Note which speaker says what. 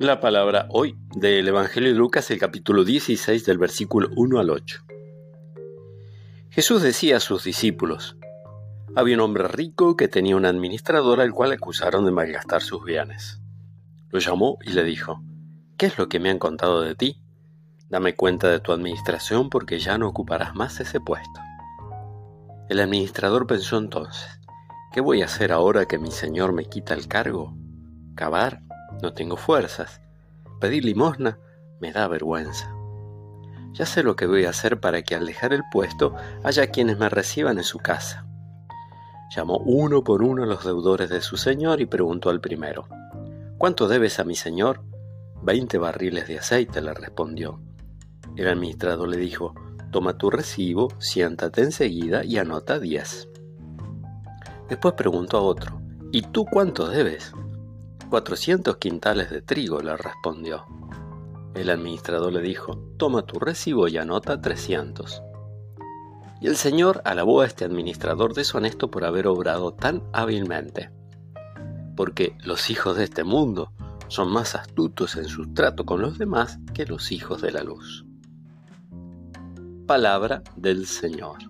Speaker 1: La palabra hoy del Evangelio de Lucas, el capítulo 16 del versículo 1 al 8. Jesús decía a sus discípulos, había un hombre rico que tenía un administrador al cual acusaron de malgastar sus bienes. Lo llamó y le dijo, ¿qué es lo que me han contado de ti? Dame cuenta de tu administración porque ya no ocuparás más ese puesto. El administrador pensó entonces, ¿qué voy a hacer ahora que mi señor me quita el cargo? ¿Cavar? No tengo fuerzas. Pedir limosna me da vergüenza. Ya sé lo que voy a hacer para que al dejar el puesto haya quienes me reciban en su casa. Llamó uno por uno a los deudores de su señor y preguntó al primero, ¿Cuánto debes a mi señor? Veinte barriles de aceite, le respondió. El administrador le dijo, Toma tu recibo, siéntate enseguida y anota diez. Después preguntó a otro, ¿Y tú cuánto debes? Cuatrocientos quintales de trigo, le respondió. El administrador le dijo, toma tu recibo y anota trescientos. Y el señor alabó a este administrador deshonesto por haber obrado tan hábilmente. Porque los hijos de este mundo son más astutos en su trato con los demás que los hijos de la luz. Palabra del Señor.